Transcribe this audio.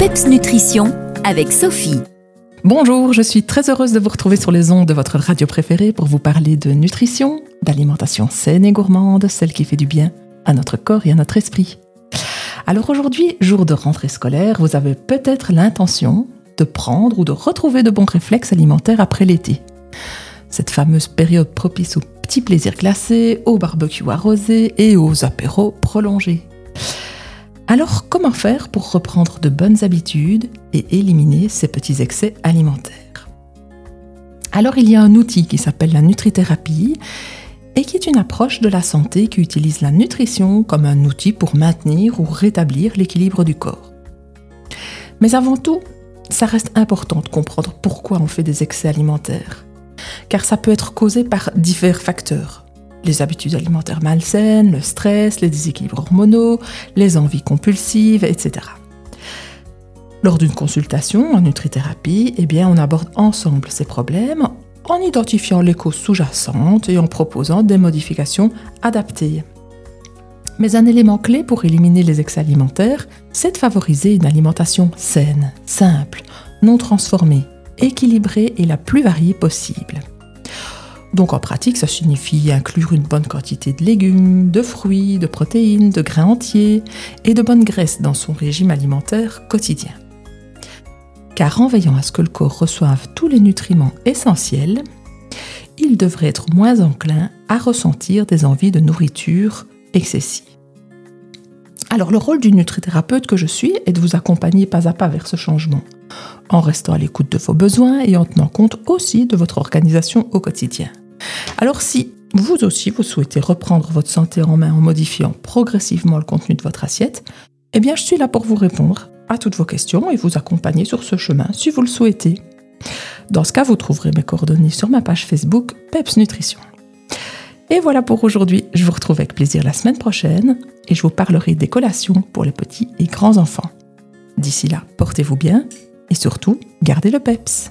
PEPS Nutrition avec Sophie. Bonjour, je suis très heureuse de vous retrouver sur les ondes de votre radio préférée pour vous parler de nutrition, d'alimentation saine et gourmande, celle qui fait du bien à notre corps et à notre esprit. Alors aujourd'hui, jour de rentrée scolaire, vous avez peut-être l'intention de prendre ou de retrouver de bons réflexes alimentaires après l'été. Cette fameuse période propice aux petits plaisirs glacés, aux barbecues arrosés et aux apéros prolongés. Alors comment faire pour reprendre de bonnes habitudes et éliminer ces petits excès alimentaires? Alors il y a un outil qui s'appelle la nutrithérapie et qui est une approche de la santé qui utilise la nutrition comme un outil pour maintenir ou rétablir l'équilibre du corps. Mais avant tout, ça reste important de comprendre pourquoi on fait des excès alimentaires, car ça peut être causé par divers facteurs les habitudes alimentaires malsaines, le stress, les déséquilibres hormonaux, les envies compulsives, etc. Lors d'une consultation en nutrithérapie, eh on aborde ensemble ces problèmes en identifiant les causes sous-jacentes et en proposant des modifications adaptées. Mais un élément clé pour éliminer les excès alimentaires, c'est de favoriser une alimentation saine, simple, non transformée, équilibrée et la plus variée possible. Donc en pratique, ça signifie inclure une bonne quantité de légumes, de fruits, de protéines, de grains entiers et de bonnes graisses dans son régime alimentaire quotidien. Car en veillant à ce que le corps reçoive tous les nutriments essentiels, il devrait être moins enclin à ressentir des envies de nourriture excessives. Alors le rôle du nutrithérapeute que je suis est de vous accompagner pas à pas vers ce changement, en restant à l'écoute de vos besoins et en tenant compte aussi de votre organisation au quotidien. Alors si vous aussi vous souhaitez reprendre votre santé en main en modifiant progressivement le contenu de votre assiette, eh bien je suis là pour vous répondre à toutes vos questions et vous accompagner sur ce chemin si vous le souhaitez. Dans ce cas, vous trouverez mes coordonnées sur ma page Facebook Peps Nutrition. Et voilà pour aujourd'hui. Je vous retrouve avec plaisir la semaine prochaine et je vous parlerai des collations pour les petits et grands enfants. D'ici là, portez-vous bien et surtout, gardez le PEPS.